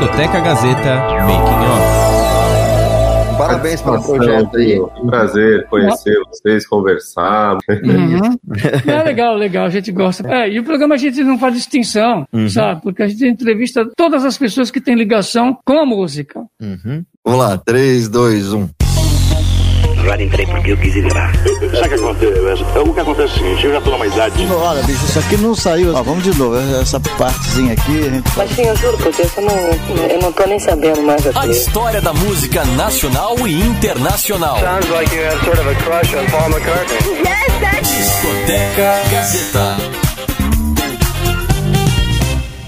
Discoteca Gazeta Making Off. Parabéns pelo projeto aí. Um prazer conhecer vocês, conversar. Uhum. É legal, legal, a gente gosta. É, e o programa a gente não faz distinção, Uhum. sabe? Porque a gente entrevista todas as pessoas que têm ligação com a música. Uhum. Vamos lá, um. 3, 2, 1. Agora entrei porque eu quis ir lá. Sabe o que acontece? O que acontece é o seguinte, eu já tô numa idade. Olha, bicho, isso aqui não saiu. Ó, vamos de novo. Essa partezinha aqui, a gente Mas sim, eu juro por Deus, eu não, eu não tô nem sabendo mais A aqui. história da música nacional e internacional. Sounds like you have sort of a crush on Paul McCartney. Discoteca Gazeta.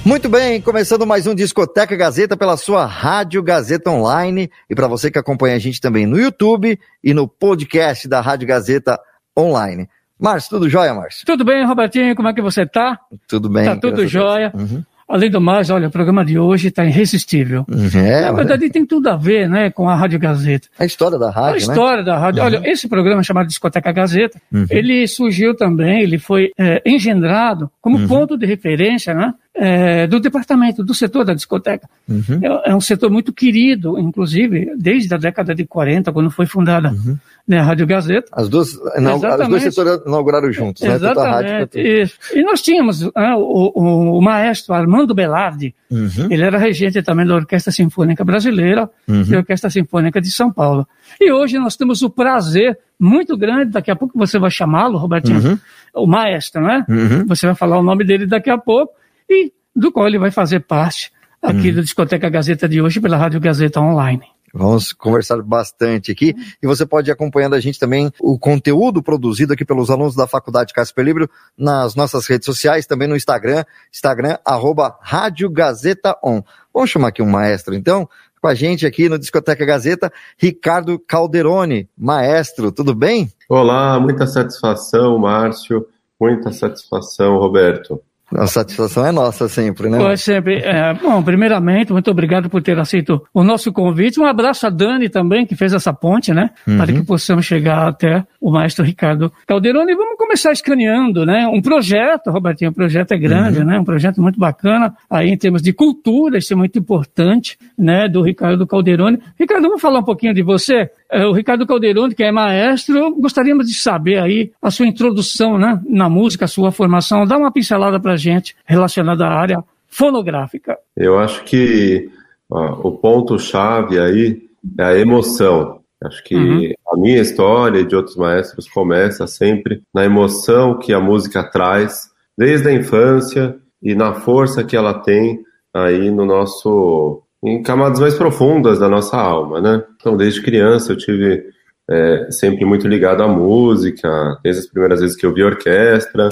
Muito bem, começando mais um Discoteca Gazeta pela sua Rádio Gazeta Online e para você que acompanha a gente também no YouTube e no podcast da Rádio Gazeta Online. Márcio, tudo jóia, Márcio? Tudo bem, Robertinho? Como é que você tá? Tudo bem? Tá tudo jóia. Uhum. Além do mais, olha, o programa de hoje está irresistível. É, Na verdade, tem tudo a ver, né, com a Rádio Gazeta. a história da A rádio, né? história da rádio. Olha, esse programa chamado Discoteca Gazeta, Uhum. ele surgiu também, ele foi é, engendrado como Uhum. ponto de referência, né? é, do departamento, do setor da discoteca. Uhum. É, é um setor muito querido, inclusive, desde a década de 40, quando foi fundada Uhum. né, a Rádio Gazeta. As duas, não, dois Exatamente. setores inauguraram juntos, né? A rádio Exatamente. quanto... isso. E nós tínhamos né, o, o- o maestro Armando Belardi, Uhum. ele era regente também da Orquestra Sinfônica Brasileira Uhum. e Orquestra Sinfônica de São Paulo. E hoje nós temos o prazer muito grande, daqui a pouco você vai chamá-lo, Robertinho, Uhum. o maestro, né? Uhum. Você vai falar o nome dele daqui a pouco, e do qual ele vai fazer parte aqui Uhum. da Discoteca Gazeta de hoje pela Rádio Gazeta Online. Vamos conversar bastante aqui. E você pode ir acompanhando a gente também, o conteúdo produzido aqui pelos alunos da Faculdade Casper Libro, nas nossas redes sociais, também no Instagram, Instagram, arroba Rádio Gazeta On. Vamos chamar aqui um maestro, então, com a gente aqui no Discoteca Gazeta, Ricardo Calderoni. Maestro, tudo bem? Olá, muita satisfação, Márcio. Muita satisfação, Roberto. A satisfação é nossa sempre, né? Pois sempre. é, bom, primeiramente, muito obrigado por ter aceito o nosso convite. Um abraço a Dani também, que fez essa ponte, né? Uhum. Para que possamos chegar até o maestro Ricardo Calderoni. E vamos começar escaneando, né? Um projeto, Robertinho, o projeto é grande, Uhum. né? Um projeto muito bacana, aí em termos de cultura, isso é muito importante, né? Do Ricardo Calderoni. Ricardo, vamos falar um pouquinho de você? É, o Ricardo Calderoni, que é maestro, gostaríamos de saber aí a sua introdução, né? Na música, a sua formação. Dá uma pincelada pra gente relacionada à área fonográfica. Eu acho que ó, o ponto-chave aí é a emoção. Acho que Uhum. a minha história e de outros maestros começa sempre na emoção que a música traz, desde a infância e na força que ela tem aí no nosso em camadas mais profundas da nossa alma, né? Então, desde criança eu tive é, sempre muito ligado à música, desde as primeiras vezes que eu vi orquestra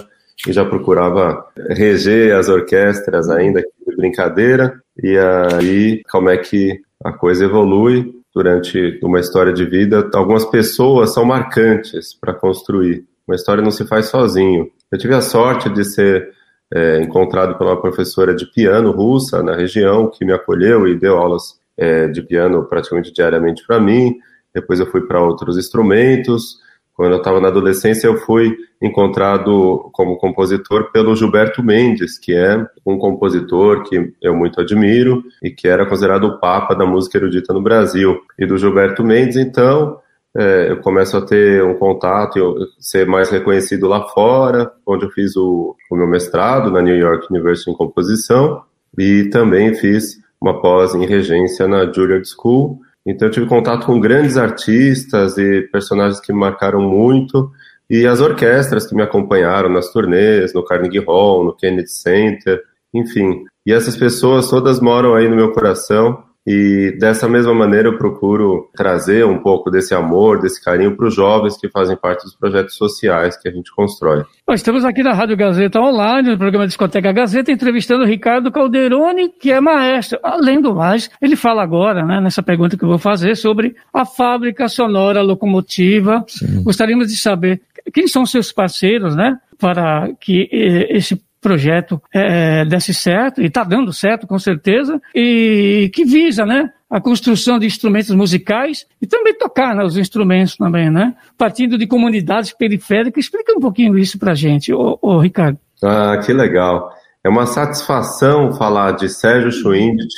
e já procurava reger as orquestras ainda de brincadeira e aí como é que a coisa evolui durante uma história de vida. Algumas pessoas são marcantes para construir. Uma história não se faz sozinho. Eu tive a sorte de ser é, encontrado uma professora de piano russa na região que me acolheu e deu aulas é, de piano praticamente diariamente para mim. Depois eu fui para outros instrumentos. Quando eu estava na adolescência, eu fui encontrado como compositor pelo Gilberto Mendes, que é um compositor que eu muito admiro e que era considerado o papa da música erudita no Brasil. E do Gilberto Mendes, então, é, eu começo a ter um contato e ser mais reconhecido lá fora, onde eu fiz o, o meu mestrado na New York University em composição e também fiz uma pós em regência na Juilliard School. Então eu tive contato com grandes artistas e personagens que me marcaram muito e as orquestras que me acompanharam nas turnês, no Carnegie Hall, no Kennedy Center, enfim. E essas pessoas todas moram aí no meu coração e dessa mesma maneira eu procuro trazer um pouco desse amor, desse carinho para os jovens que fazem parte dos projetos sociais que a gente constrói. Nós estamos aqui na Rádio Gazeta Online, no programa Discoteca Gazeta, entrevistando o Ricardo Calderoni, que é maestro. Além do mais, ele fala agora, né, nessa pergunta que eu vou fazer, sobre a fábrica sonora locomotiva. Gostaríamos de saber quem são seus parceiros, né, para que eh, esse projeto eh, desse certo, e está dando certo com certeza, e que visa, né, a construção de instrumentos musicais e também tocar né, os instrumentos também, né? Partindo de comunidades periféricas. Explica um pouquinho isso pra gente, ô, ô Ricardo. Ah, que legal. É uma satisfação falar de Sérgio Schwindt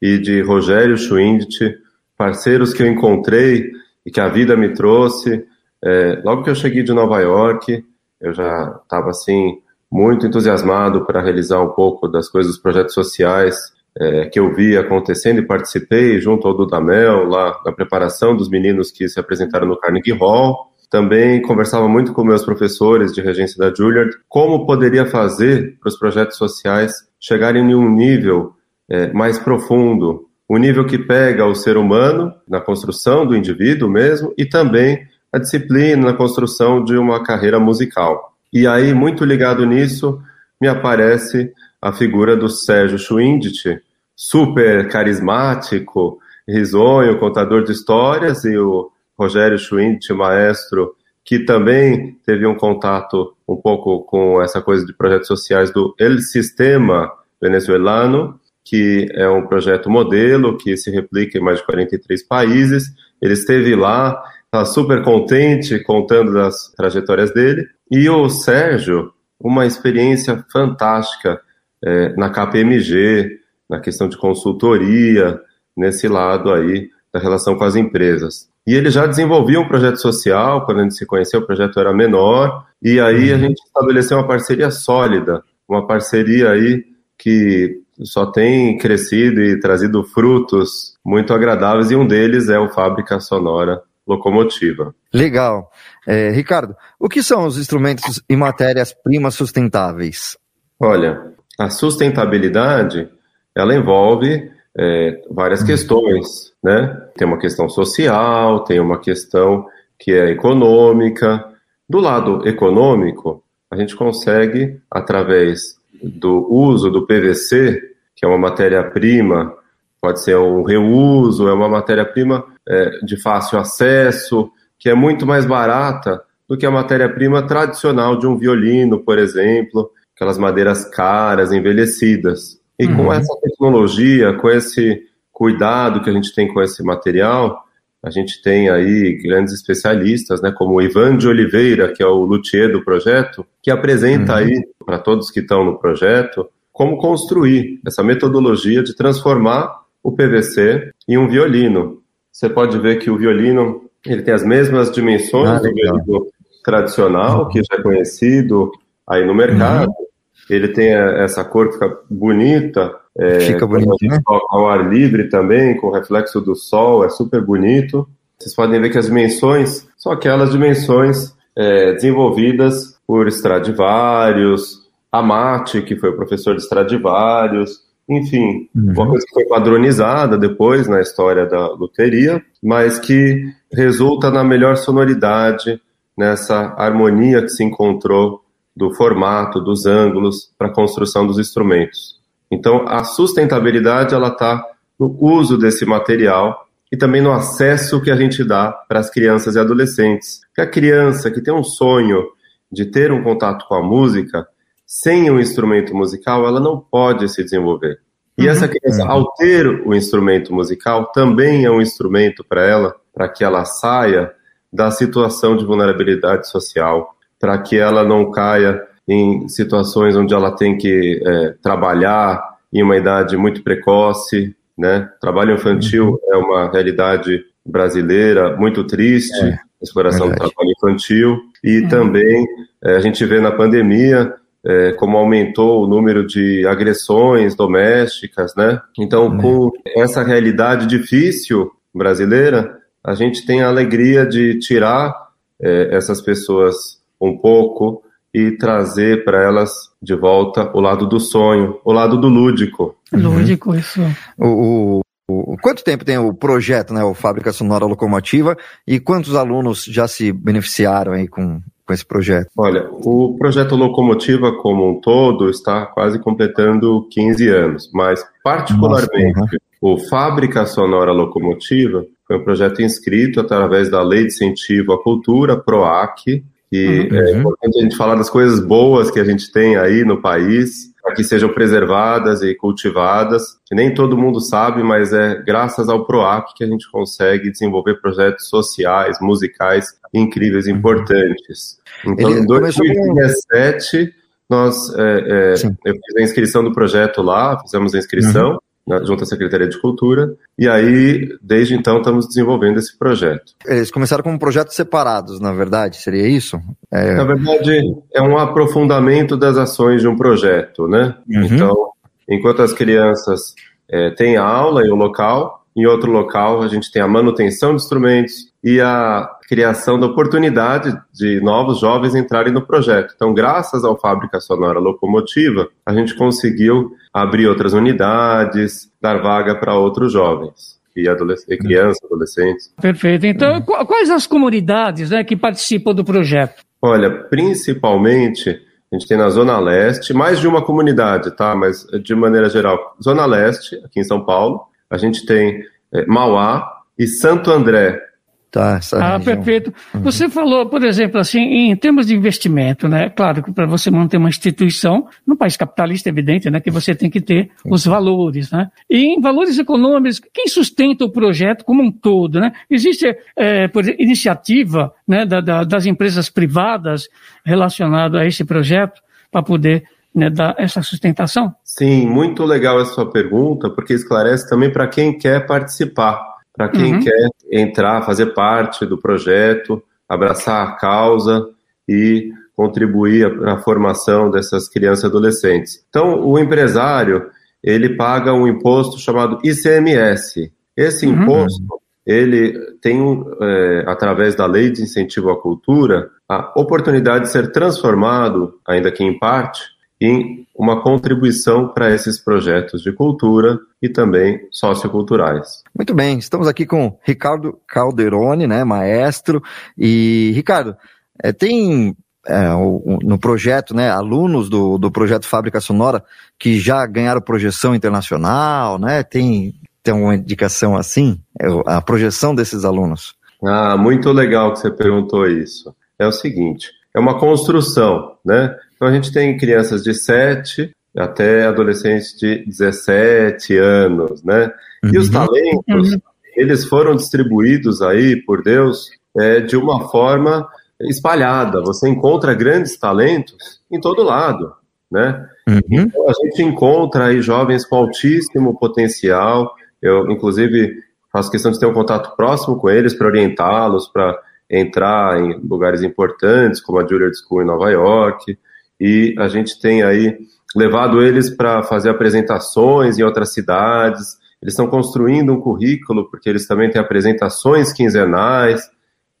e de Rogério Schwindt, parceiros que eu encontrei e que a vida me trouxe. É, logo que eu cheguei de Nova York, eu já estava assim muito entusiasmado para realizar um pouco das coisas dos projetos sociais é, que eu vi acontecendo e participei junto ao Dudamel, lá na preparação dos meninos que se apresentaram no Carnegie Hall. Também conversava muito com meus professores de regência da Juilliard como poderia fazer para os projetos sociais chegarem em um nível é, mais profundo, um nível que pega o ser humano na construção do indivíduo mesmo e também a disciplina na construção de uma carreira musical. E aí, muito ligado nisso, me aparece a figura do Sérgio Schwindt, super carismático, risonho, contador de histórias, e o Rogério Schwindt, maestro, que também teve um contato um pouco com essa coisa de projetos sociais do El Sistema Venezuelano, que é um projeto modelo que se replica em mais de 43 países. Ele esteve lá, está super contente contando das trajetórias dele. E o Sérgio, uma experiência fantástica é, na KPMG, na questão de consultoria, nesse lado aí da relação com as empresas. E ele já desenvolvia um projeto social, quando a gente se conheceu, o projeto era menor, e aí a gente estabeleceu uma parceria sólida, uma parceria aí que só tem crescido e trazido frutos muito agradáveis, e um deles é o Fábrica Sonora Locomotiva. Legal. É, Ricardo, o que são os instrumentos e matérias-primas sustentáveis? Olha, a sustentabilidade, ela envolve é, várias hum. questões, né? Tem uma questão social, tem uma questão que é econômica. Do lado econômico, a gente consegue, através do uso do PVC, que é uma matéria-prima, pode ser um reuso, é uma matéria-prima é, de fácil acesso, que é muito mais barata do que a matéria-prima tradicional de um violino, por exemplo, aquelas madeiras caras, envelhecidas. E uhum. com essa tecnologia, com esse cuidado que a gente tem com esse material, a gente tem aí grandes especialistas, né, como o Ivan de Oliveira, que é o luthier do projeto, que apresenta uhum. aí para todos que estão no projeto como construir essa metodologia de transformar o PVC em um violino. Você pode ver que o violino ele tem as mesmas dimensões ah, do violino tradicional, que já é conhecido aí no mercado. Uhum. Ele tem essa cor que fica bonita. É, fica bonito, né? Ao ar livre também, com reflexo do sol, é super bonito. Vocês podem ver que as dimensões são aquelas dimensões é, desenvolvidas por Stradivarius, Amati, que foi o professor de Stradivarius, enfim, uhum. uma coisa que foi padronizada depois na história da luteria, mas que resulta na melhor sonoridade, nessa harmonia que se encontrou do formato, dos ângulos para a construção dos instrumentos. Então, a sustentabilidade ela está no uso desse material e também no acesso que a gente dá para as crianças e adolescentes. Que a criança que tem um sonho de ter um contato com a música, sem um instrumento musical, ela não pode se desenvolver. E uhum. essa criança, ao ter o instrumento musical, também é um instrumento para ela, para que ela saia da situação de vulnerabilidade social, para que ela não caia em situações onde ela tem que é, trabalhar em uma idade muito precoce, né? Trabalho infantil uhum. é uma realidade brasileira muito triste, é, exploração verdade. do trabalho infantil, e é. também é, a gente vê na pandemia é, como aumentou o número de agressões domésticas, né? Então, uhum. com essa realidade difícil brasileira, a gente tem a alegria de tirar é, essas pessoas um pouco e trazer para elas de volta o lado do sonho, o lado do lúdico. Lúdico, uhum. isso. O, o, quanto tempo tem o projeto, né, o Fábrica Sonora Locomotiva, e quantos alunos já se beneficiaram aí com, com esse projeto? Olha, o projeto Locomotiva como um todo está quase completando 15 anos, mas particularmente Nossa, o Fábrica Sonora Locomotiva foi um projeto inscrito através da Lei de Incentivo à Cultura, PROAC, que uhum. é importante a gente falar das coisas boas que a gente tem aí no país, para que sejam preservadas e cultivadas. Que nem todo mundo sabe, mas é graças ao PROAC que a gente consegue desenvolver projetos sociais, musicais incríveis, uhum. importantes. Então, Ele em 2017, nós, é, é, eu fiz a inscrição do projeto lá, fizemos a inscrição, uhum. Junto à Secretaria de Cultura, e aí, desde então, estamos desenvolvendo esse projeto. Eles começaram como projetos separados, na verdade, seria isso? É... Na verdade, é um aprofundamento das ações de um projeto, né? Uhum. Então, enquanto as crianças é, têm a aula em um local, em outro local a gente tem a manutenção de instrumentos e a criação da oportunidade de novos jovens entrarem no projeto. Então, graças ao Fábrica Sonora Locomotiva, a gente conseguiu abrir outras unidades, dar vaga para outros jovens e, adolesc crianças, adolescentes. Perfeito. Então, quais as comunidades né, que participam do projeto? Olha, principalmente a gente tem na Zona Leste, mais de uma comunidade, tá? Mas de maneira geral, Zona Leste, aqui em São Paulo, a gente tem é, Mauá e Santo André. Tá, ah, região. perfeito. Uhum. Você falou, por exemplo, assim, em termos de investimento, né? Claro que para você manter uma instituição, no país capitalista, é evidente, né? Que você tem que ter os valores, né? E em valores econômicos, quem sustenta o projeto como um todo, né? Existe é, por iniciativa né, da, da, das empresas privadas relacionado a esse projeto para poder né, dar essa sustentação? Sim, muito legal essa sua pergunta, porque esclarece também para quem quer participar, para quem uhum. quer entrar, fazer parte do projeto, abraçar a causa e contribuir na formação dessas crianças e adolescentes. Então, o empresário, ele paga um imposto chamado ICMS. Esse uhum. imposto, ele tem, é, através da Lei de Incentivo à Cultura, a oportunidade de ser transformado, ainda que em parte, em uma contribuição para esses projetos de cultura e também socioculturais. Muito bem, estamos aqui com Ricardo Calderoni, né, maestro. E, Ricardo, é, tem é, no projeto, né, alunos do, do projeto Fábrica Sonora que já ganharam projeção internacional, né? Tem, tem uma indicação assim? É, a projeção desses alunos? Ah, muito legal que você perguntou isso. É o seguinte, é uma construção, né? Então a gente tem crianças de 7 até adolescentes de 17 anos, né? Uhum. E os uhum. talentos, uhum. eles foram distribuídos aí por Deus é, de uma forma espalhada. Você encontra grandes talentos em todo lado, né? Uhum. Então a gente encontra aí jovens com altíssimo potencial. Eu, inclusive, faço questão de ter um contato próximo com eles para orientá-los, para entrar em lugares importantes, como a Juilliard School em Nova York, e a gente tem aí levado eles para fazer apresentações em outras cidades. Eles estão construindo um currículo, porque eles também têm apresentações quinzenais,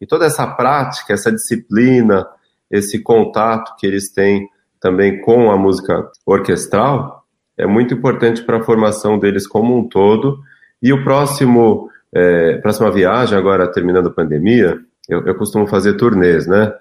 e toda essa prática, essa disciplina, esse contato que eles têm também com a música orquestral é muito importante para a formação deles como um todo. E o próximo, é, próxima viagem, agora terminando a pandemia, eu, eu costumo fazer turnês, né?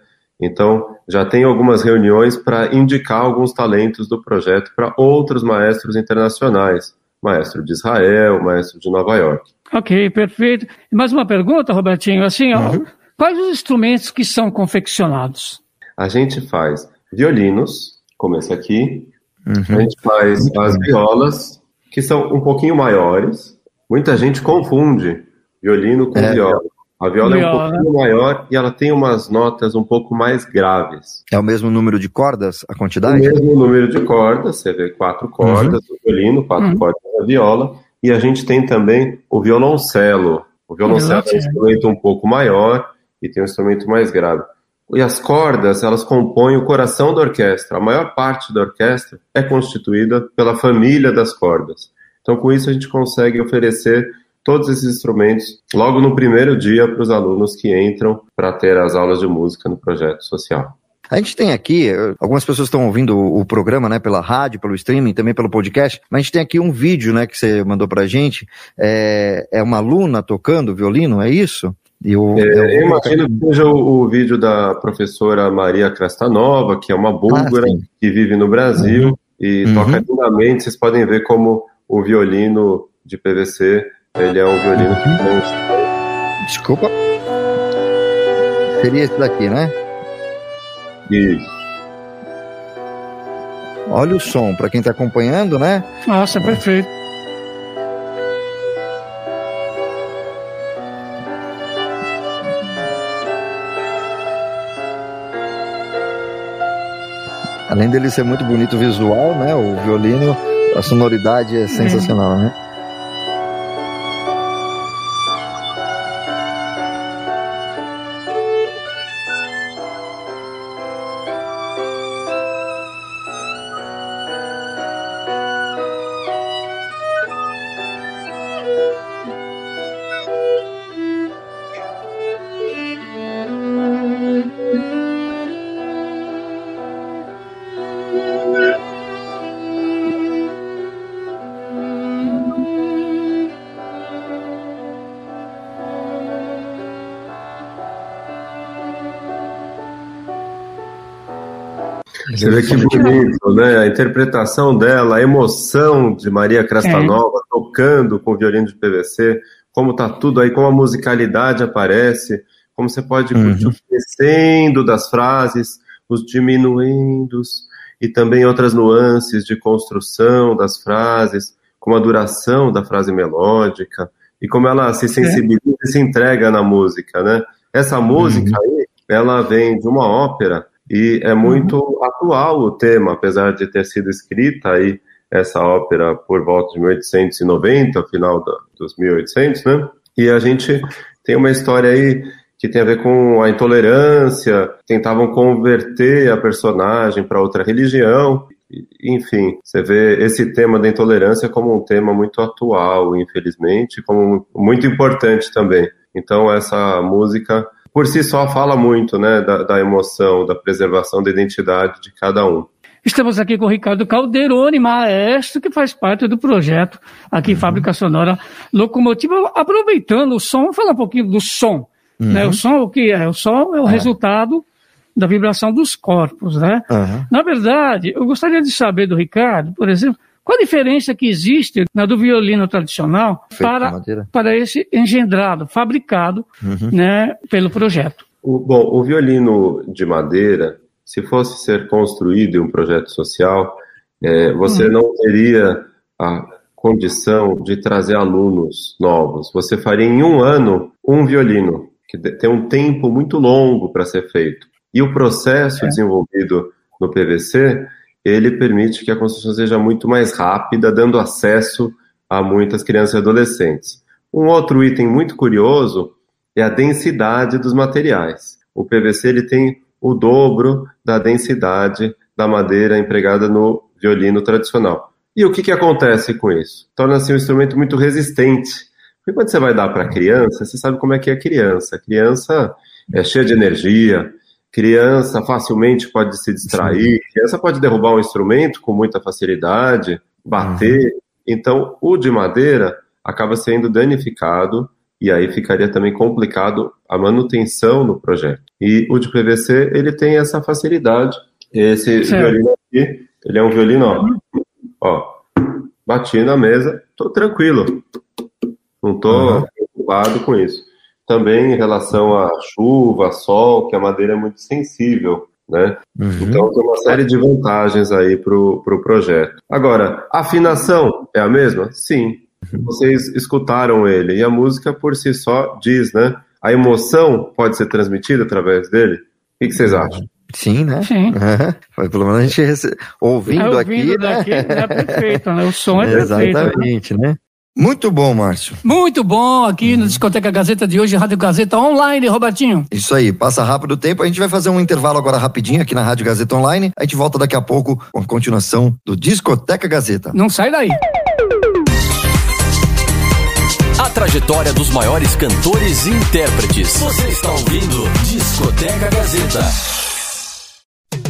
Então, já tem algumas reuniões para indicar alguns talentos do projeto para outros maestros internacionais. Maestro de Israel, maestro de Nova York. Ok, perfeito. Mais uma pergunta, Robertinho. Assim, ó, uhum. quais os instrumentos que são confeccionados? A gente faz violinos, como esse aqui. Uhum. A gente faz as violas, que são um pouquinho maiores. Muita gente confunde violino com é, viola. A viola, é um pouquinho maior e ela tem umas notas um pouco mais graves. É o mesmo número de cordas, a quantidade? O mesmo número de cordas, você vê quatro cordas uhum. do violino, quatro uhum. cordas da viola, e a gente tem também o violoncelo. O violoncelo é um instrumento um pouco maior e tem um instrumento mais grave. E as cordas, elas compõem o coração da orquestra. A maior parte da orquestra é constituída pela família das cordas. Então, com isso, a gente consegue oferecer todos esses instrumentos logo no primeiro dia para os alunos que entram para ter as aulas de música no projeto social. A gente tem aqui, algumas pessoas estão ouvindo o programa, né, pela rádio, pelo streaming, também pelo podcast, mas a gente tem aqui um vídeo, né, que você mandou pra gente, é, é uma aluna tocando violino, é isso? Eu, é, eu, eu imagino que seja o, o, vídeo da professora Maria Krastanova, que é uma búlgara ah, que vive no Brasil uhum. e uhum. toca lindamente, vocês podem ver como o violino de PVC ele é um violino que tem um... Desculpa. Seria esse daqui, né? Isso. Olha o som, para quem está acompanhando, né? Nossa, perfeito. Além dele ser muito bonito visual, né? O violino, a sonoridade é sensacional, né? Você vê que bonito, né? A interpretação dela, a emoção de Maria Crastanova é. tocando com o violino de PVC, como tá tudo aí, como a musicalidade aparece, como você pode uhum. curtir o crescendo das frases, os diminuendos e também outras nuances de construção das frases, como a duração da frase melódica e como ela se sensibiliza é. e se entrega na música, né? Essa música uhum. aí, ela vem de uma ópera e é muito uhum. atual o tema, apesar de ter sido escrita aí essa ópera por volta de 1890, final dos 1800, né? E a gente tem uma história aí que tem a ver com a intolerância, tentavam converter a personagem para outra religião. Enfim, você vê esse tema da intolerância como um tema muito atual, infelizmente, como muito importante também. Então, essa música por si só fala muito, né, da, da emoção, da preservação da identidade de cada um. Estamos aqui com o Ricardo Calderoni, maestro, que faz parte do projeto aqui, uhum. Fábrica Sonora Locomotiva. Aproveitando o som, vamos falar um pouquinho do som. Uhum. Né? O som, o que é? O som é o é. resultado da vibração dos corpos, né? Uhum. Na verdade, eu gostaria de saber do Ricardo, por exemplo, qual a diferença que existe na do violino tradicional para, para esse engendrado, fabricado uhum. né, pelo projeto? O, bom, o violino de madeira, se fosse ser construído em um projeto social, é, você uhum. não teria a condição de trazer alunos novos. Você faria em um ano um violino, que tem um tempo muito longo para ser feito. E o processo é. desenvolvido no PVC ele permite que a construção seja muito mais rápida, dando acesso a muitas crianças e adolescentes. Um outro item muito curioso é a densidade dos materiais. O PVC ele tem o dobro da densidade da madeira empregada no violino tradicional. E o que, que acontece com isso? Torna-se um instrumento muito resistente. Porque quando você vai dar para a criança, você sabe como é que é a criança. A criança é cheia de energia, Criança facilmente pode se distrair, criança pode derrubar um instrumento com muita facilidade, bater. Uhum. Então, o de madeira acaba sendo danificado e aí ficaria também complicado a manutenção no projeto. E o de PVC, ele tem essa facilidade. Esse certo. violino aqui, ele é um violino, ó, ó bati na mesa, tô tranquilo. Não tô uhum. preocupado com isso também em relação à chuva, sol, que a madeira é muito sensível, né? Uhum. Então tem uma série de vantagens aí para o pro projeto. Agora, a afinação é a mesma? Sim. Uhum. Vocês escutaram ele e a música por si só diz, né? A emoção pode ser transmitida através dele. O que, que vocês acham? Sim, né? Sim. É. Pelo menos a gente rece... ouvindo, é, ouvindo aqui, daqui, né? é perfeito, né? O som é perfeito. Exatamente, né? Muito bom, Márcio. Muito bom aqui no Discoteca Gazeta de hoje, Rádio Gazeta Online, Robertinho. Isso aí, passa rápido o tempo. A gente vai fazer um intervalo agora rapidinho aqui na Rádio Gazeta Online. A gente volta daqui a pouco com a continuação do Discoteca Gazeta. Não sai daí. A trajetória dos maiores cantores e intérpretes. Você está ouvindo Discoteca Gazeta.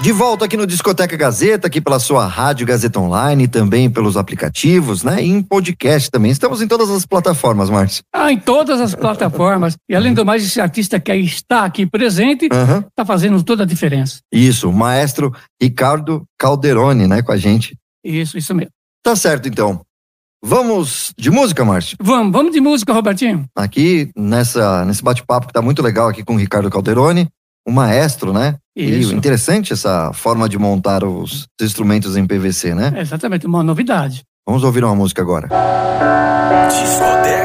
De volta aqui no Discoteca Gazeta, aqui pela sua Rádio Gazeta Online, também pelos aplicativos, né? E em podcast também. Estamos em todas as plataformas, Márcio. Ah, em todas as plataformas. E além do mais, esse artista que está aqui presente está uhum. fazendo toda a diferença. Isso, o maestro Ricardo Calderoni, né, com a gente. Isso, isso mesmo. Tá certo, então. Vamos de música, Márcio? Vamos, vamos de música, Robertinho. Aqui, nessa, nesse bate-papo que tá muito legal aqui com o Ricardo Calderoni um maestro, né? Isso. E interessante essa forma de montar os instrumentos em PVC, né? É exatamente, uma novidade. Vamos ouvir uma música agora. Discoteca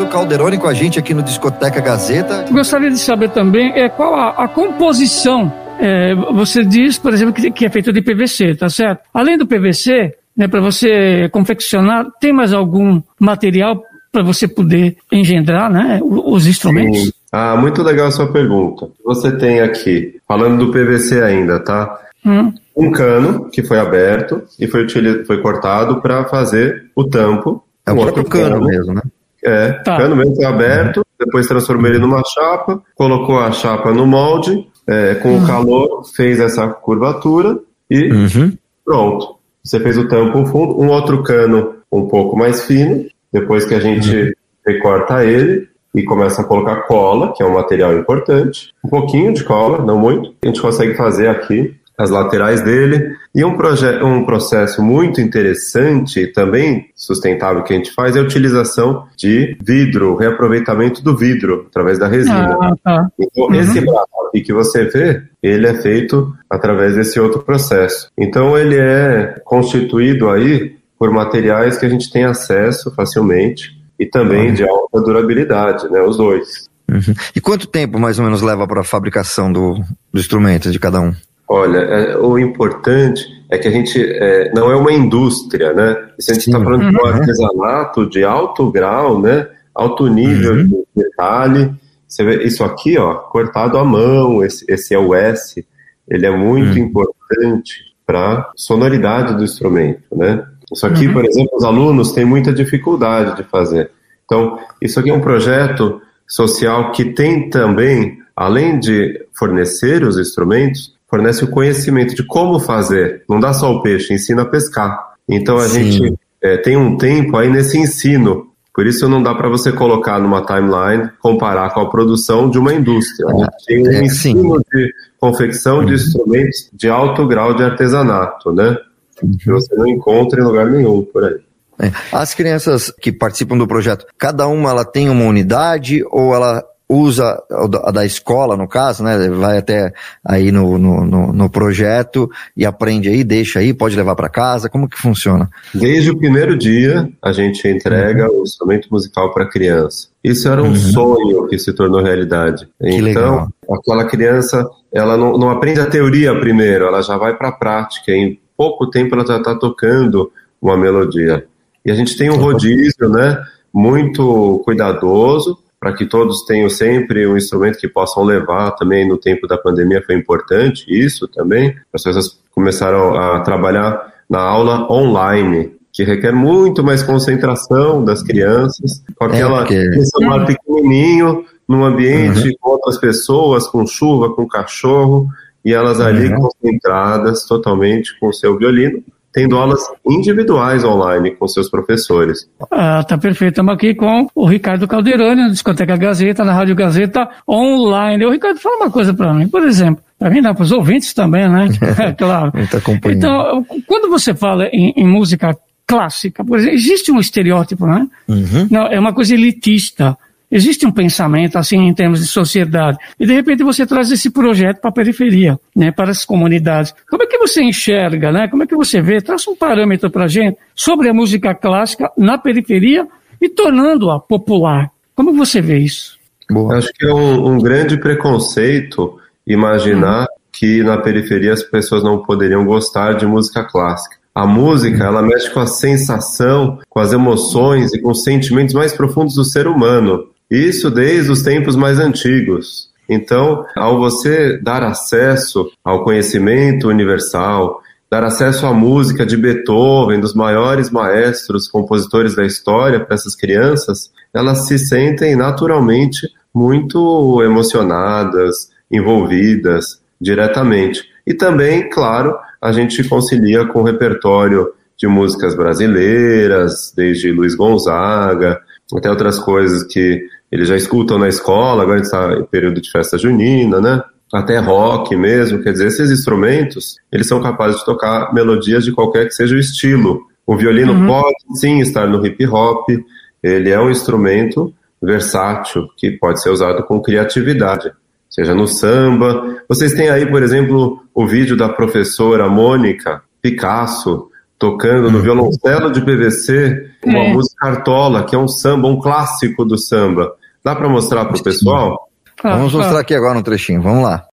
Ricardo Calderoni com a gente aqui no Discoteca Gazeta. Gostaria de saber também é, qual a, a composição. É, você diz, por exemplo, que, que é feita de PVC, tá certo? Além do PVC, né, para você confeccionar, tem mais algum material para você poder engendrar né, os instrumentos? Sim. Ah, muito legal a sua pergunta. Você tem aqui, falando do PVC ainda, tá? Hum. Um cano que foi aberto e foi, foi cortado para fazer o tampo. É o próprio cano, cano, mesmo, né? É, tá. cano mesmo foi aberto, depois transformou ele numa chapa, colocou a chapa no molde, é, com uhum. o calor, fez essa curvatura e uhum. pronto. Você fez o tampo fundo, um outro cano um pouco mais fino, depois que a gente uhum. recorta ele e começa a colocar cola, que é um material importante, um pouquinho de cola, não muito, a gente consegue fazer aqui as laterais dele. E um, um processo muito interessante, também sustentável que a gente faz, é a utilização de vidro, reaproveitamento do vidro através da resina. Ah, tá. Então, uhum. esse aqui que você vê, ele é feito através desse outro processo. Então, ele é constituído aí por materiais que a gente tem acesso facilmente e também uhum. de alta durabilidade, né? Os dois. Uhum. E quanto tempo mais ou menos leva para a fabricação do, do instrumento de cada um? Olha, é, o importante é que a gente é, não é uma indústria, né? Se a gente está falando uhum. de um uhum. artesanato de alto grau, né? Alto nível uhum. de detalhe. Você vê isso aqui, ó, cortado à mão. Esse, esse é o S. Ele é muito uhum. importante para sonoridade do instrumento, né? Isso aqui, uhum. por exemplo, os alunos têm muita dificuldade de fazer. Então, isso aqui é um projeto social que tem também, além de fornecer os instrumentos, fornece o conhecimento de como fazer. Não dá só o peixe, ensina a pescar. Então a Sim. gente é, tem um tempo aí nesse ensino. Por isso não dá para você colocar numa timeline, comparar com a produção de uma indústria. A gente tem um é, ensino sim. de confecção de uhum. instrumentos de alto grau de artesanato, né? Uhum. Que você não encontra em lugar nenhum por aí. É. As crianças que participam do projeto, cada uma ela tem uma unidade ou ela usa a da escola, no caso, né? Vai até aí no, no, no, no projeto e aprende aí, deixa aí, pode levar para casa. Como que funciona? Desde o primeiro dia, a gente entrega uhum. o instrumento musical para a criança. Isso era um uhum. sonho que se tornou realidade. Que então, legal. aquela criança, ela não, não aprende a teoria primeiro, ela já vai para a prática. Em pouco tempo, ela já está tocando uma melodia. E a gente tem um rodízio, né? Muito cuidadoso para que todos tenham sempre um instrumento que possam levar também no tempo da pandemia foi importante isso também. As pessoas começaram a trabalhar na aula online, que requer muito mais concentração das crianças, com aquela é porque... celular pequenininho, num ambiente uhum. com outras pessoas, com chuva, com cachorro, e elas ali uhum. concentradas totalmente com o seu violino tendo aulas individuais online com seus professores. Ah, tá perfeito. Estamos aqui com o Ricardo Calderoni, na Discoteca Gazeta, na Rádio Gazeta Online. O Ricardo, fala uma coisa para mim, por exemplo. Para mim, não, para os ouvintes também, né? É, claro. então, quando você fala em, em música clássica, por exemplo, existe um estereótipo, né? Uhum. Não, é uma coisa elitista. Existe um pensamento assim em termos de sociedade. E de repente você traz esse projeto para a periferia, né, para as comunidades. Como é que você enxerga, né? Como é que você vê? Traz um parâmetro para a gente sobre a música clássica na periferia e tornando-a popular. Como você vê isso? Boa. Acho que é um, um grande preconceito imaginar hum. que na periferia as pessoas não poderiam gostar de música clássica. A música, ela mexe com a sensação, com as emoções e com os sentimentos mais profundos do ser humano. Isso desde os tempos mais antigos. Então, ao você dar acesso ao conhecimento universal, dar acesso à música de Beethoven, dos maiores maestros, compositores da história para essas crianças, elas se sentem naturalmente muito emocionadas, envolvidas diretamente. E também, claro, a gente concilia com o repertório de músicas brasileiras, desde Luiz Gonzaga, até outras coisas que eles já escutam na escola, agora está em período de festa junina, né? Até rock mesmo, quer dizer, esses instrumentos, eles são capazes de tocar melodias de qualquer que seja o estilo. O violino uhum. pode sim estar no hip hop, ele é um instrumento versátil que pode ser usado com criatividade, seja no samba. Vocês têm aí, por exemplo, o vídeo da professora Mônica Picasso tocando no violoncelo de PVC uma É. música Cartola, que é um samba, um clássico do samba. Dá para mostrar para o pessoal? Vamos mostrar aqui agora um trechinho, vamos lá.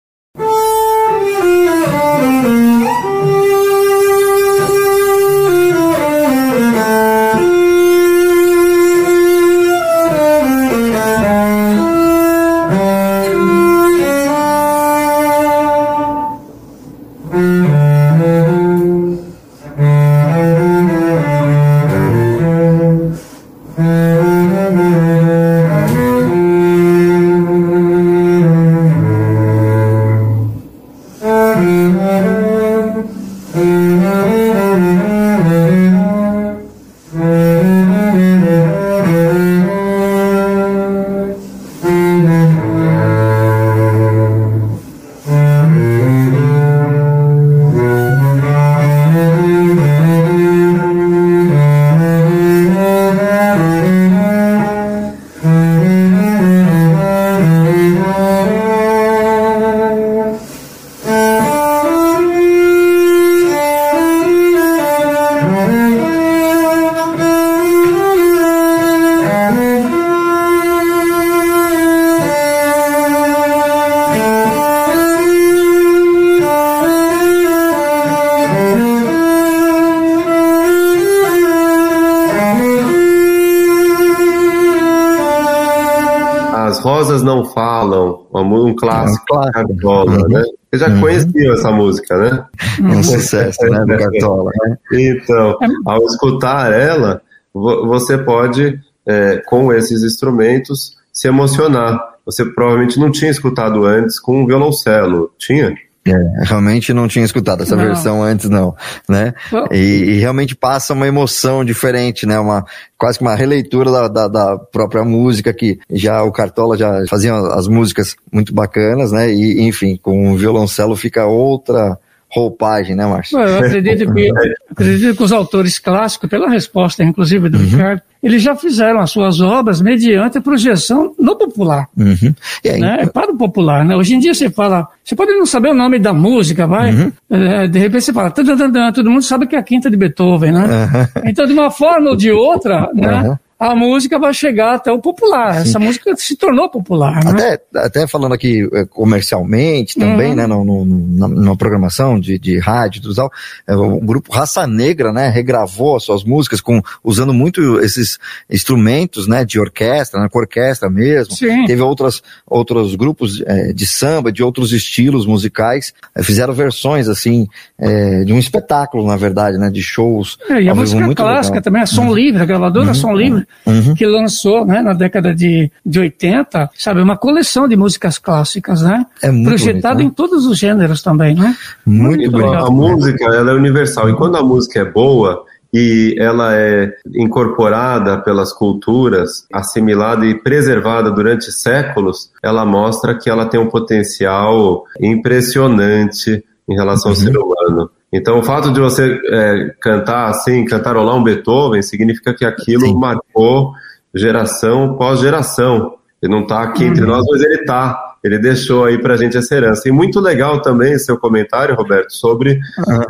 Clássico, É um clássico. Cartola, Uhum. né? Vocês já Uhum. conheciam essa música, né? É um sucesso, né, do Cartola. né? Então, ao escutar ela, vo- você pode, é, com esses instrumentos, se emocionar. Você provavelmente não tinha escutado antes com um violoncelo, tinha? É, realmente não tinha escutado essa Não. versão antes, não, né? E, e realmente passa uma emoção diferente, né? Uma, quase que uma releitura da, da, da própria música que já o Cartola já fazia as músicas muito bacanas, né? E, enfim, com o violoncelo fica outra roupagem, né, Márcio? Eu acredito que, acredito que os autores clássicos, pela resposta, inclusive, do Ricardo, eles já fizeram as suas obras mediante a projeção no popular. Uhum. Aí, Né? Para o popular, né? Hoje em dia você fala, você pode não saber o nome da música, vai? Uhum. É, de repente você fala, tan, tan, tan, todo mundo sabe que é a quinta de Beethoven, né? Então, de uma forma ou de outra, né? Uhum. A música vai chegar até o popular. Essa música se tornou popular, né? Até, até falando aqui eh, comercialmente também, Uhum. né, no, no- na, na programação de, de rádio e tal, é, o grupo Raça Negra, né, regravou as suas músicas com, usando muito esses instrumentos, né, de orquestra, né, com orquestra mesmo. Sim. Teve outras, outros grupos eh, de samba, de outros estilos musicais, eh, fizeram versões, assim, eh, de um espetáculo, na verdade, né, de shows. É, e a música clássica legal. também, a Som Livre, a gravadora Som Livre, Uhum. que lançou né, na década de, de 80, sabe, uma coleção de músicas clássicas, né? É muito Projetada bonito, né? em todos os gêneros também, né? Muito Muito legal. A música, ela é universal. E quando a música é boa e ela é incorporada pelas culturas, assimilada e preservada durante séculos, ela mostra que ela tem um potencial impressionante em relação ao ser humano. Então, o fato de você é, cantar assim, cantarolar um Beethoven, significa que aquilo Sim. marcou geração pós geração. Ele não está aqui entre nós, mas ele está. Ele deixou aí para a gente essa herança. E muito legal também seu comentário, Roberto, sobre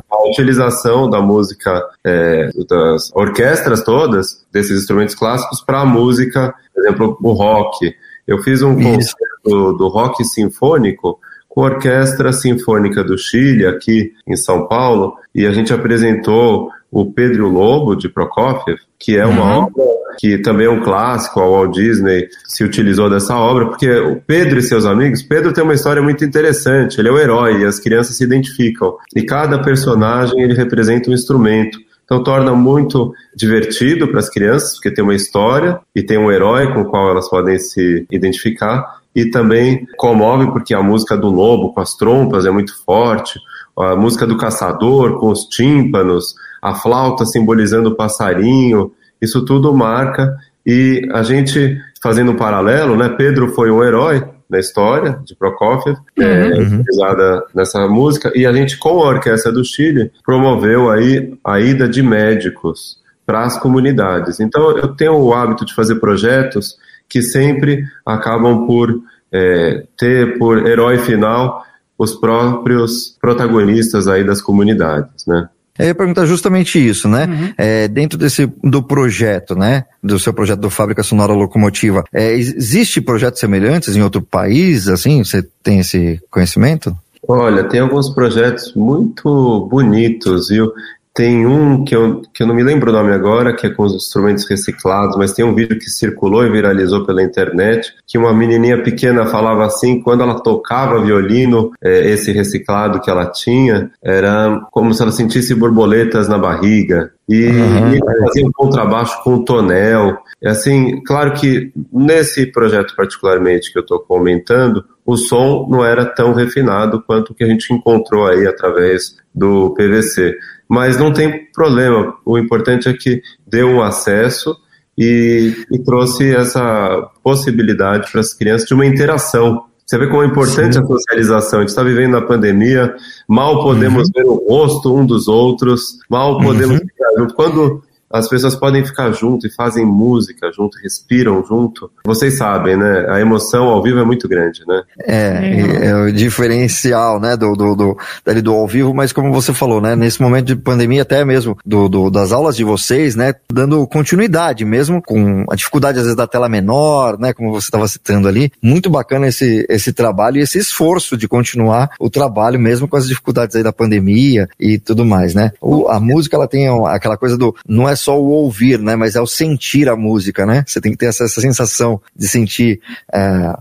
a utilização da música, é, das orquestras todas, desses instrumentos clássicos, para a música, por exemplo, o rock. Eu fiz um Isso. concerto do rock sinfônico com a Orquestra Sinfônica do Chile, aqui em São Paulo, e a gente apresentou o Pedro Lobo, de Prokofiev, que é uma Uhum. obra que também é um clássico, a Walt Disney se utilizou dessa obra, porque o Pedro e seus amigos, Pedro tem uma história muito interessante, ele é o herói e as crianças se identificam, e cada personagem ele representa um instrumento. Então torna muito divertido para as crianças, porque tem uma história e tem um herói com o qual elas podem se identificar, e também comove porque a música do lobo com as trompas é muito forte, a música do caçador com os tímpanos, a flauta simbolizando o passarinho, isso tudo marca e a gente fazendo um paralelo, né? Pedro foi um herói na história de Prokofiev, é, utilizada nessa música, e a gente com a Orquestra do Chile promoveu aí a ida de médicos para as comunidades. Então eu tenho o hábito de fazer projetos que sempre acabam por é, ter por herói final os próprios protagonistas aí das comunidades, né? Eu ia perguntar justamente isso, né? Uhum. É, dentro desse do projeto, né? Do seu projeto do Fábrica Sonora Locomotiva, é, existe projetos semelhantes em outro país, assim? Você tem esse conhecimento? Olha, tem alguns projetos muito bonitos, viu? Tem um que eu, que eu não me lembro o nome agora, que é com os instrumentos reciclados, mas tem um vídeo que circulou e viralizou pela internet, que uma menininha pequena falava assim, quando ela tocava violino, é, esse reciclado que ela tinha, era como se ela sentisse borboletas na barriga. E uhum. ele fazia um contrabaixo com tonel. E assim, claro que nesse projeto particularmente que eu estou comentando, o som não era tão refinado quanto o que a gente encontrou aí através do PVC mas não tem problema. O importante é que deu um acesso e, e trouxe essa possibilidade para as crianças de uma interação. Você vê como é importante Sim. a socialização. A gente está vivendo na pandemia, mal podemos uhum. ver o rosto um dos outros, mal podemos uhum. Quando as pessoas podem ficar junto e fazem música junto, respiram junto. Vocês sabem, né? A emoção ao vivo é muito grande, né? É, é o diferencial, né, do, do, do, dali do ao vivo, mas como você falou, né, nesse momento de pandemia, até mesmo do, do das aulas de vocês, né, dando continuidade, mesmo com a dificuldade às vezes da tela menor, né, como você estava citando ali, muito bacana esse, esse trabalho e esse esforço de continuar o trabalho mesmo com as dificuldades aí da pandemia e tudo mais, né? O, a música, ela tem aquela coisa do, não é só o ouvir, né? Mas é o sentir a música, né? Você tem que ter essa, essa sensação de sentir é,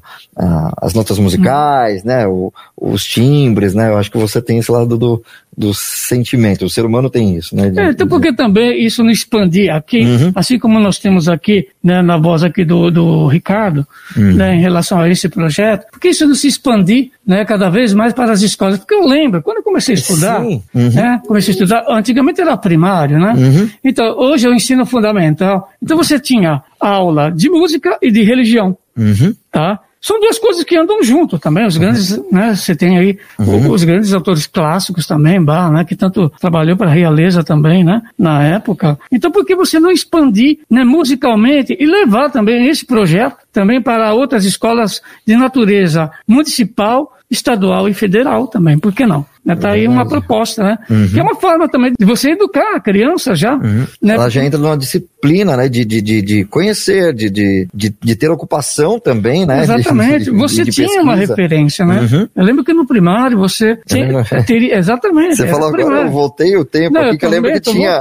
as notas musicais, né? O, os timbres, né? Eu acho que você tem esse lado do, do sentimento. O ser humano tem isso, né? De, é, então porque também isso não expandir aqui, uhum. assim como nós temos aqui, né, na voz aqui do, do Ricardo, uhum. né, em relação a esse projeto, porque isso não se expandir, né, cada vez mais para as escolas? Porque eu lembro, quando eu comecei a estudar, uhum. né, comecei a estudar, antigamente era primário, né? Uhum. Então, hoje é o ensino fundamental. Então você tinha aula de música e de religião, uhum. tá? São duas coisas que andam junto também. Os grandes, uhum. né? Você tem aí uhum. os grandes autores clássicos também, Bach, né? Que tanto trabalhou para a realeza também, né? Na época. Então, por que você não expandir, né? Musicalmente e levar também esse projeto também para outras escolas de natureza municipal, estadual e federal também? Por que não? Né? Tá aí uma proposta, né? Uhum. Que é uma forma também de você educar a criança já. Uhum. Né? Ela já entra numa disciplina, né? De, de, de, de conhecer, de, de, de, de, ter ocupação também, né? Exatamente. De, você tinha pesquisa. uma referência, né? Uhum. Eu lembro que no primário você tinha, teria, exatamente. Você falou agora, eu voltei o tempo Não, aqui, que eu lembro que tinha,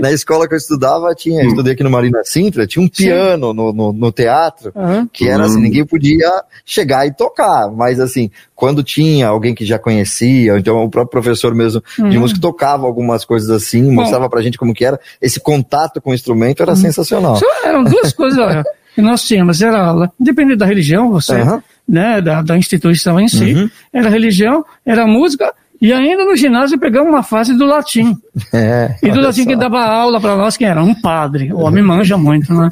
na escola que eu estudava, tinha, eu estudei aqui no Marina Sintra, tinha um piano no, no, no, teatro, que era assim, ninguém podia chegar e tocar, mas assim, quando tinha alguém que já conhecia, então o próprio professor mesmo uhum. de música tocava algumas coisas assim, Bom, mostrava pra gente como que era. Esse contato com o instrumento era uhum. sensacional. eram duas coisas que nós tínhamos, era aula, independente da religião, você, uhum. né, da, da instituição em si, uhum. era religião, era música, e ainda no ginásio pegamos uma fase do latim. É, e do latim só. que dava aula para nós, que era um padre. O homem manja muito, né?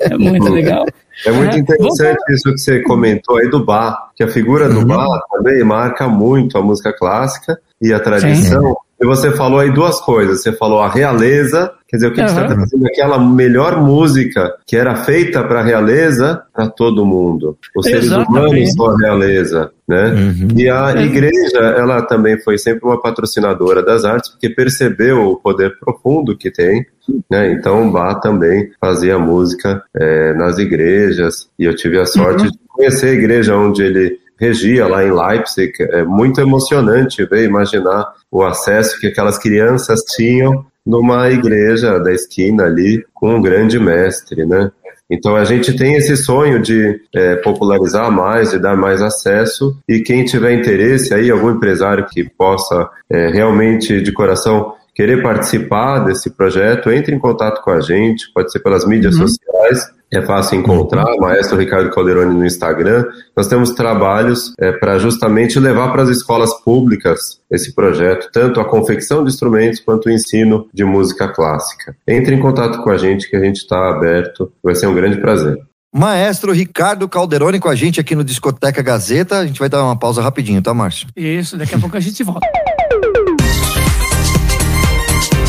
É muito legal. É muito é. interessante isso que você comentou aí do bar, que a figura do uhum. bar também marca muito a música clássica e a tradição. Sim. E você falou aí duas coisas. Você falou a realeza, quer dizer, o que uhum. gente está trazendo aquela melhor música que era feita para a realeza para todo mundo. Os seres humanos são a realeza, né? Uhum. E a igreja, ela também foi sempre uma patrocinadora das artes, porque percebeu o poder profundo que tem, né? Então, Bach também fazia música é, nas igrejas, e eu tive a sorte uhum. de conhecer a igreja onde ele regia lá em Leipzig. É muito emocionante ver, imaginar o acesso que aquelas crianças tinham numa igreja da esquina ali com um grande mestre, né? Então a gente tem esse sonho de é, popularizar mais, de dar mais acesso e quem tiver interesse aí, algum empresário que possa é, realmente de coração querer participar desse projeto, entre em contato com a gente, pode ser pelas mídias uhum. sociais, é fácil encontrar, Maestro Ricardo Calderoni no Instagram. Nós temos trabalhos é, para justamente levar para as escolas públicas esse projeto, tanto a confecção de instrumentos quanto o ensino de música clássica. Entre em contato com a gente que a gente está aberto, vai ser um grande prazer. Maestro Ricardo Calderoni com a gente aqui no Discoteca Gazeta. A gente vai dar uma pausa rapidinho, tá, Márcio? Isso, daqui a pouco a gente volta.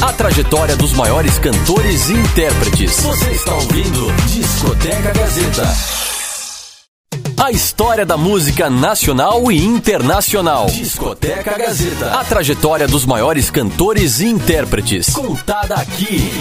A trajetória dos maiores cantores e intérpretes. Você está ouvindo Discoteca Gazeta. A história da música nacional e internacional. Discoteca Gazeta. A trajetória dos maiores cantores e intérpretes. Contada aqui.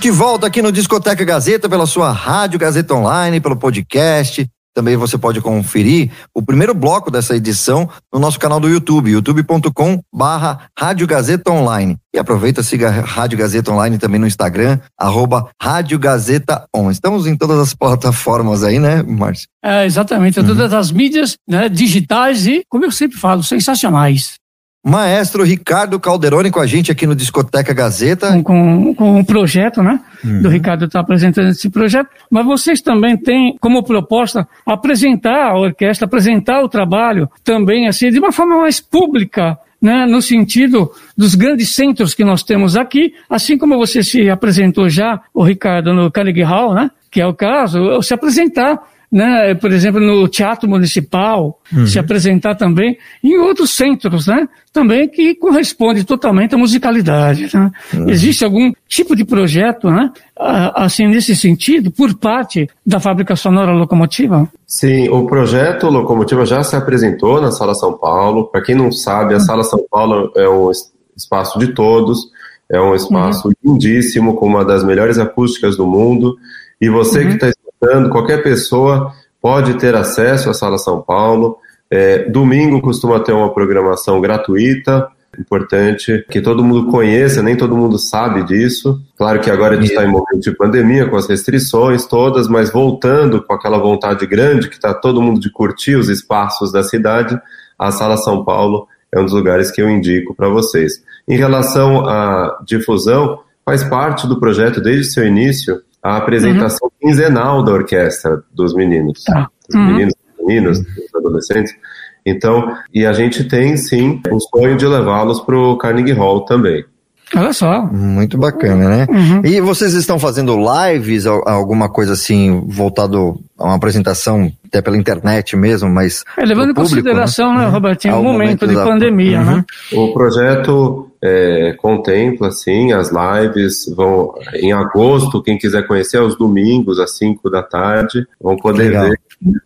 De volta aqui no Discoteca Gazeta, pela sua Rádio Gazeta Online, pelo podcast. Também você pode conferir o primeiro bloco dessa edição no nosso canal do YouTube, youtube.com barra Rádio Gazeta Online. E aproveita, siga a Rádio Gazeta Online também no Instagram, arroba Rádio Gazeta On. Estamos em todas as plataformas aí, né, Márcio? É, exatamente, uhum. todas as mídias né, digitais e, como eu sempre falo, sensacionais. Maestro Ricardo Calderoni com a gente aqui no Discoteca Gazeta. Com, com, com o projeto, né? Uhum. Do Ricardo está apresentando esse projeto. Mas vocês também têm como proposta apresentar a orquestra, apresentar o trabalho também, assim, de uma forma mais pública, né, no sentido dos grandes centros que nós temos aqui, assim como você se apresentou já, o Ricardo, no Carnegie Hall, né, que é o caso, se apresentar né, por exemplo, no Teatro Municipal, uhum. se apresentar também em outros centros, né, também que corresponde totalmente à musicalidade. Né? Uhum. Existe algum tipo de projeto, né, assim, nesse sentido, por parte da Fábrica Sonora Locomotiva? Sim, o projeto Locomotiva já se apresentou na Sala São Paulo. Para quem não sabe, a uhum. Sala São Paulo é um espaço de todos, é um espaço uhum. lindíssimo, com uma das melhores acústicas do mundo. E você que está qualquer pessoa pode ter acesso à Sala São Paulo. É, domingo costuma ter uma programação gratuita, importante que todo mundo conheça, nem todo mundo sabe disso. Claro que agora a gente está em momento de pandemia, com as restrições todas, mas voltando com aquela vontade grande que está todo mundo de curtir os espaços da cidade, a Sala São Paulo é um dos lugares que eu indico para vocês. Em relação à difusão, faz parte do projeto desde seu início a apresentação uhum. quinzenal da orquestra dos meninos. Tá. Dos uhum. meninos, meninas, dos adolescentes. Então, e a gente tem sim o sonho de levá-los para o Carnegie Hall também. Olha só. Muito bacana, né? Uhum. E vocês estão fazendo lives, alguma coisa assim, voltado a uma apresentação até pela internet mesmo, mas. É, levando em consideração, né, né Robertinho, o momento, momento de da... pandemia, uhum. né? O projeto é, contempla, sim, as lives vão em agosto, quem quiser conhecer, aos domingos, às 5 da tarde, vão poder Legal. ver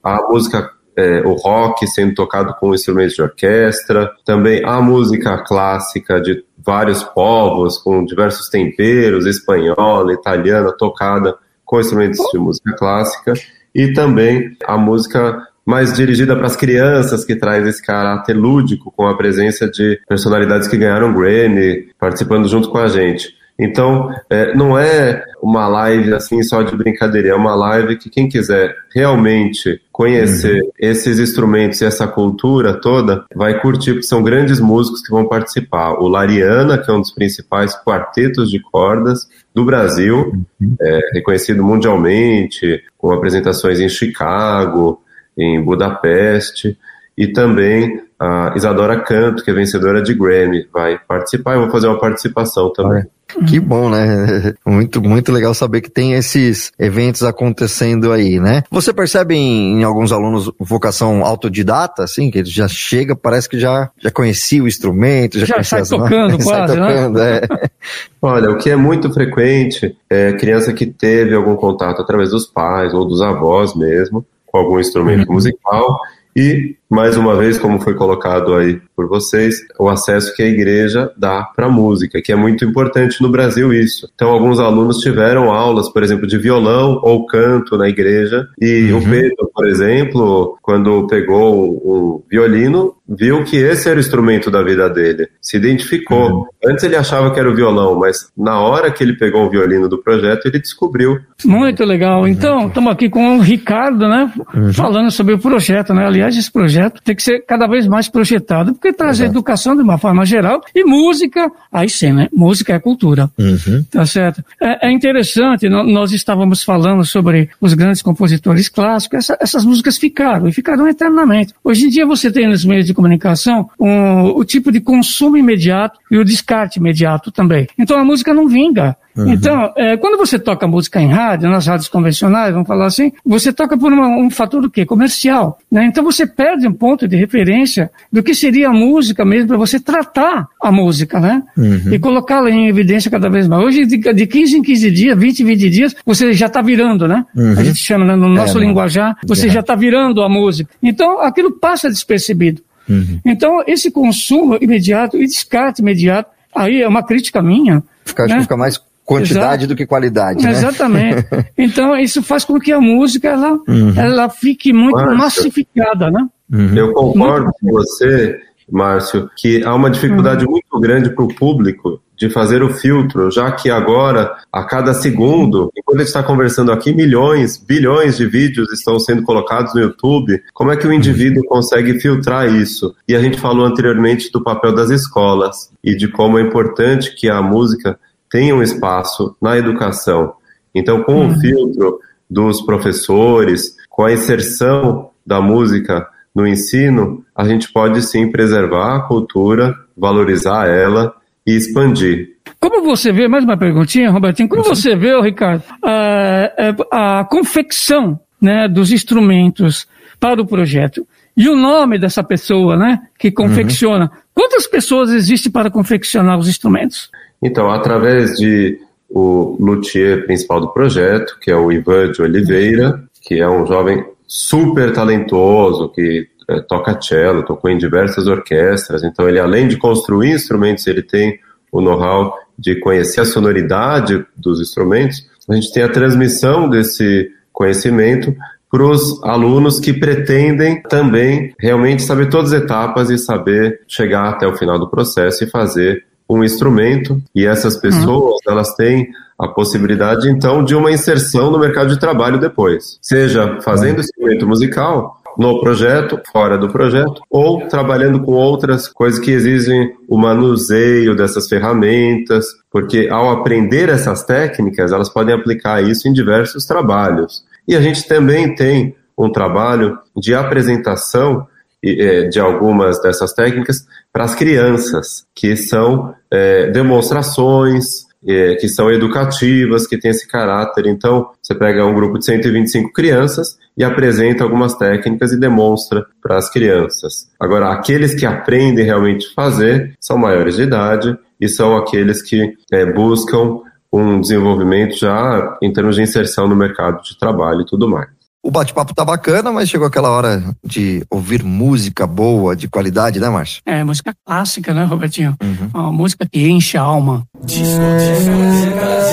a música é, o rock sendo tocado com instrumentos de orquestra, também a música clássica de vários povos, com diversos temperos, espanhola, italiana, tocada com instrumentos de música clássica, e também a música mais dirigida para as crianças, que traz esse caráter lúdico, com a presença de personalidades que ganharam Grammy, participando junto com a gente. Então, é, não é uma live assim só de brincadeira, é uma live que quem quiser realmente conhecer uhum. esses instrumentos e essa cultura toda vai curtir, porque são grandes músicos que vão participar. O Lariana, que é um dos principais quartetos de cordas do Brasil, uhum. é, reconhecido mundialmente, com apresentações em Chicago, em Budapeste, e também a Isadora Canto, que é vencedora de Grammy, vai participar. Eu vou fazer uma participação também. Que bom, né? Muito, muito legal saber que tem esses eventos acontecendo aí, né? Você percebe em, em alguns alunos vocação autodidata, assim, que ele já chega, parece que já, já conhecia o instrumento, já, já conhecia sai as tocando quase, sai né? tocando, né? é. Olha, o que é muito frequente é criança que teve algum contato através dos pais ou dos avós mesmo, com algum instrumento uhum. musical, e, mais uma vez, como foi colocado aí por vocês, o acesso que a igreja dá para a música, que é muito importante no Brasil isso. Então, alguns alunos tiveram aulas, por exemplo, de violão ou canto na igreja, e uhum. o Pedro, por exemplo, quando pegou um violino, viu que esse era o instrumento da vida dele, se identificou. Uhum. Antes ele achava que era o violão, mas na hora que ele pegou o violino do projeto, ele descobriu. Muito legal. Então, estamos aqui com o Ricardo, né, uhum. falando sobre o projeto, né? Aliás, esse projeto tem que ser cada vez mais projetado, porque traz educação de uma forma geral e música, aí sim, né? Música é cultura. Uhum. Tá certo? É, é interessante, nós estávamos falando sobre os grandes compositores clássicos, essa, essas músicas ficaram e ficarão eternamente. Hoje em dia você tem nos meios de comunicação um, o tipo de consumo imediato e o descarte imediato também. Então a música não vinga. Uhum. Então, é, quando você toca música em rádio, nas rádios convencionais, vamos falar assim, você toca por uma, um fator do quê? Comercial. Né? Então você perde um ponto de referência do que seria a música mesmo para você tratar a música, né? Uhum. E colocá-la em evidência cada vez mais. Hoje, de, de 15 em 15 dias, 20 em 20 dias, você já está virando, né? Uhum. A gente chama né, no nosso é, linguajar, você é. já está virando a música. Então, aquilo passa despercebido. Uhum. Então, esse consumo imediato e descarte imediato, aí é uma crítica minha. Fica, né? fica mais quantidade Exato. do que qualidade, né? Exatamente. então, isso faz com que a música ela, uhum. ela fique muito Márcio, massificada, né? Uhum. Eu concordo muito... com você, Márcio, que há uma dificuldade uhum. muito grande para o público de fazer o filtro, já que agora, a cada segundo, enquanto a gente está conversando aqui, milhões, bilhões de vídeos estão sendo colocados no YouTube. Como é que o indivíduo consegue filtrar isso? E a gente falou anteriormente do papel das escolas e de como é importante que a música tenha um espaço na educação. Então, com o uhum. filtro dos professores, com a inserção da música no ensino, a gente pode sim preservar a cultura, valorizar ela e expandir. Como você vê, mais uma perguntinha, Robertinho, como você vê, Ricardo, a, a confecção né, dos instrumentos para o projeto e o nome dessa pessoa né, que confecciona? Uhum. Quantas pessoas existem para confeccionar os instrumentos? Então, através de o luthier principal do projeto, que é o Ivan de Oliveira, que é um jovem super talentoso, que é, toca cello, tocou em diversas orquestras, então ele além de construir instrumentos, ele tem o know-how de conhecer a sonoridade dos instrumentos, a gente tem a transmissão desse conhecimento para os alunos que pretendem também realmente saber todas as etapas e saber chegar até o final do processo e fazer um instrumento e essas pessoas uhum. elas têm a possibilidade então de uma inserção no mercado de trabalho depois, seja fazendo uhum. instrumento musical no projeto, fora do projeto, ou trabalhando com outras coisas que exigem o manuseio dessas ferramentas, porque ao aprender essas técnicas, elas podem aplicar isso em diversos trabalhos. E a gente também tem um trabalho de apresentação de algumas dessas técnicas para as crianças, que são é, demonstrações, é, que são educativas, que têm esse caráter. Então, você pega um grupo de 125 crianças e apresenta algumas técnicas e demonstra para as crianças. Agora, aqueles que aprendem realmente fazer são maiores de idade e são aqueles que é, buscam um desenvolvimento já em termos de inserção no mercado de trabalho e tudo mais. O bate-papo tá bacana, mas chegou aquela hora de ouvir música boa, de qualidade, né, Márcio? É, música clássica, né, Robertinho? Uhum. Uma música que enche a alma. Disco, disco,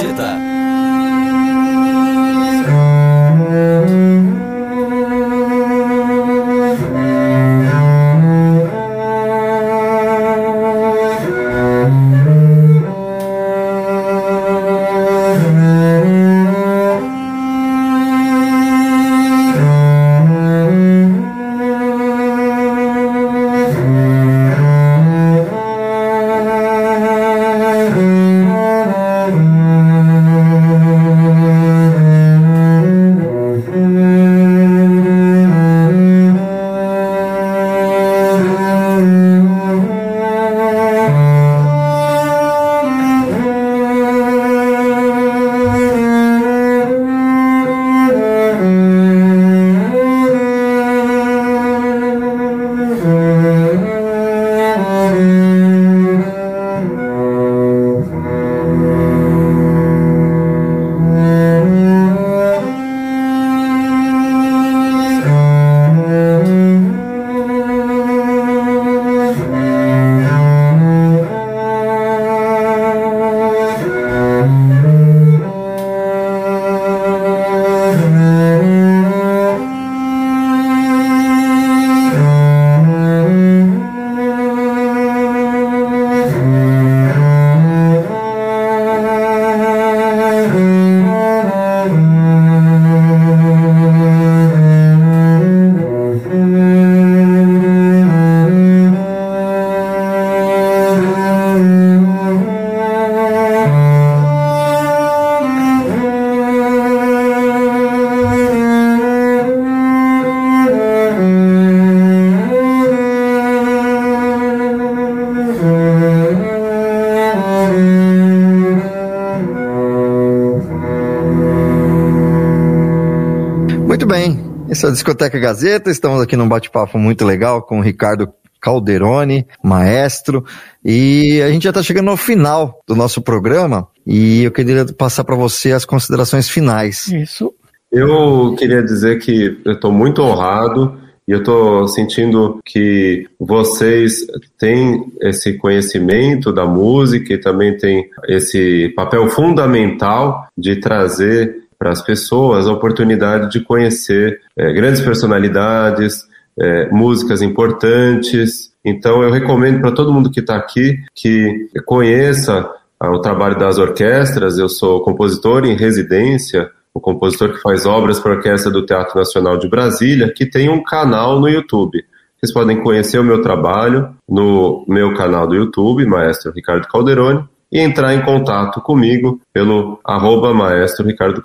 disco, Esse é a Discoteca Gazeta. Estamos aqui num bate-papo muito legal com o Ricardo Calderoni, maestro, e a gente já está chegando ao final do nosso programa e eu queria passar para você as considerações finais. Isso. Eu queria dizer que eu estou muito honrado e eu estou sentindo que vocês têm esse conhecimento da música e também têm esse papel fundamental de trazer para as pessoas a oportunidade de conhecer é, grandes personalidades, é, músicas importantes. Então eu recomendo para todo mundo que está aqui que conheça ah, o trabalho das orquestras. Eu sou compositor em residência, o compositor que faz obras para a Orquestra do Teatro Nacional de Brasília, que tem um canal no YouTube. Vocês podem conhecer o meu trabalho no meu canal do YouTube, Maestro Ricardo Calderoni, e entrar em contato comigo pelo arroba Maestro Ricardo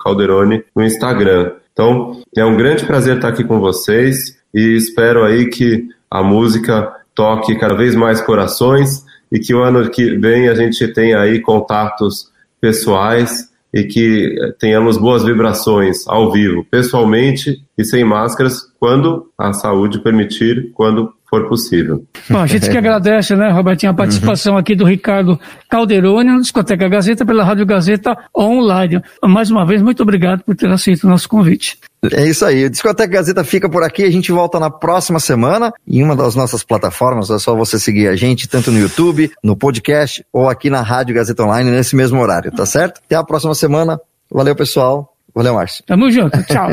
no Instagram. Então, é um grande prazer estar aqui com vocês e espero aí que a música toque cada vez mais corações e que o ano que vem a gente tenha aí contatos pessoais e que tenhamos boas vibrações ao vivo, pessoalmente e sem máscaras, quando a saúde permitir, quando for possível. Bom, a gente que agradece, né, Robertinho, a participação uhum. aqui do Ricardo Calderoni na Discoteca Gazeta pela Rádio Gazeta Online. Mais uma vez, muito obrigado por ter aceito o nosso convite. É isso aí. A Discoteca Gazeta fica por aqui. A gente volta na próxima semana em uma das nossas plataformas. É só você seguir a gente, tanto no YouTube, no podcast ou aqui na Rádio Gazeta Online, nesse mesmo horário, tá certo? Até a próxima semana. Valeu, pessoal. Valeu, Márcio. Tamo junto. Tchau.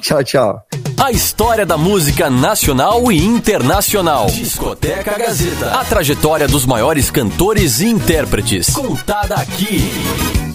tchau, tchau. A história da música nacional e internacional. Discoteca Gazeta. A trajetória dos maiores cantores e intérpretes. Contada aqui.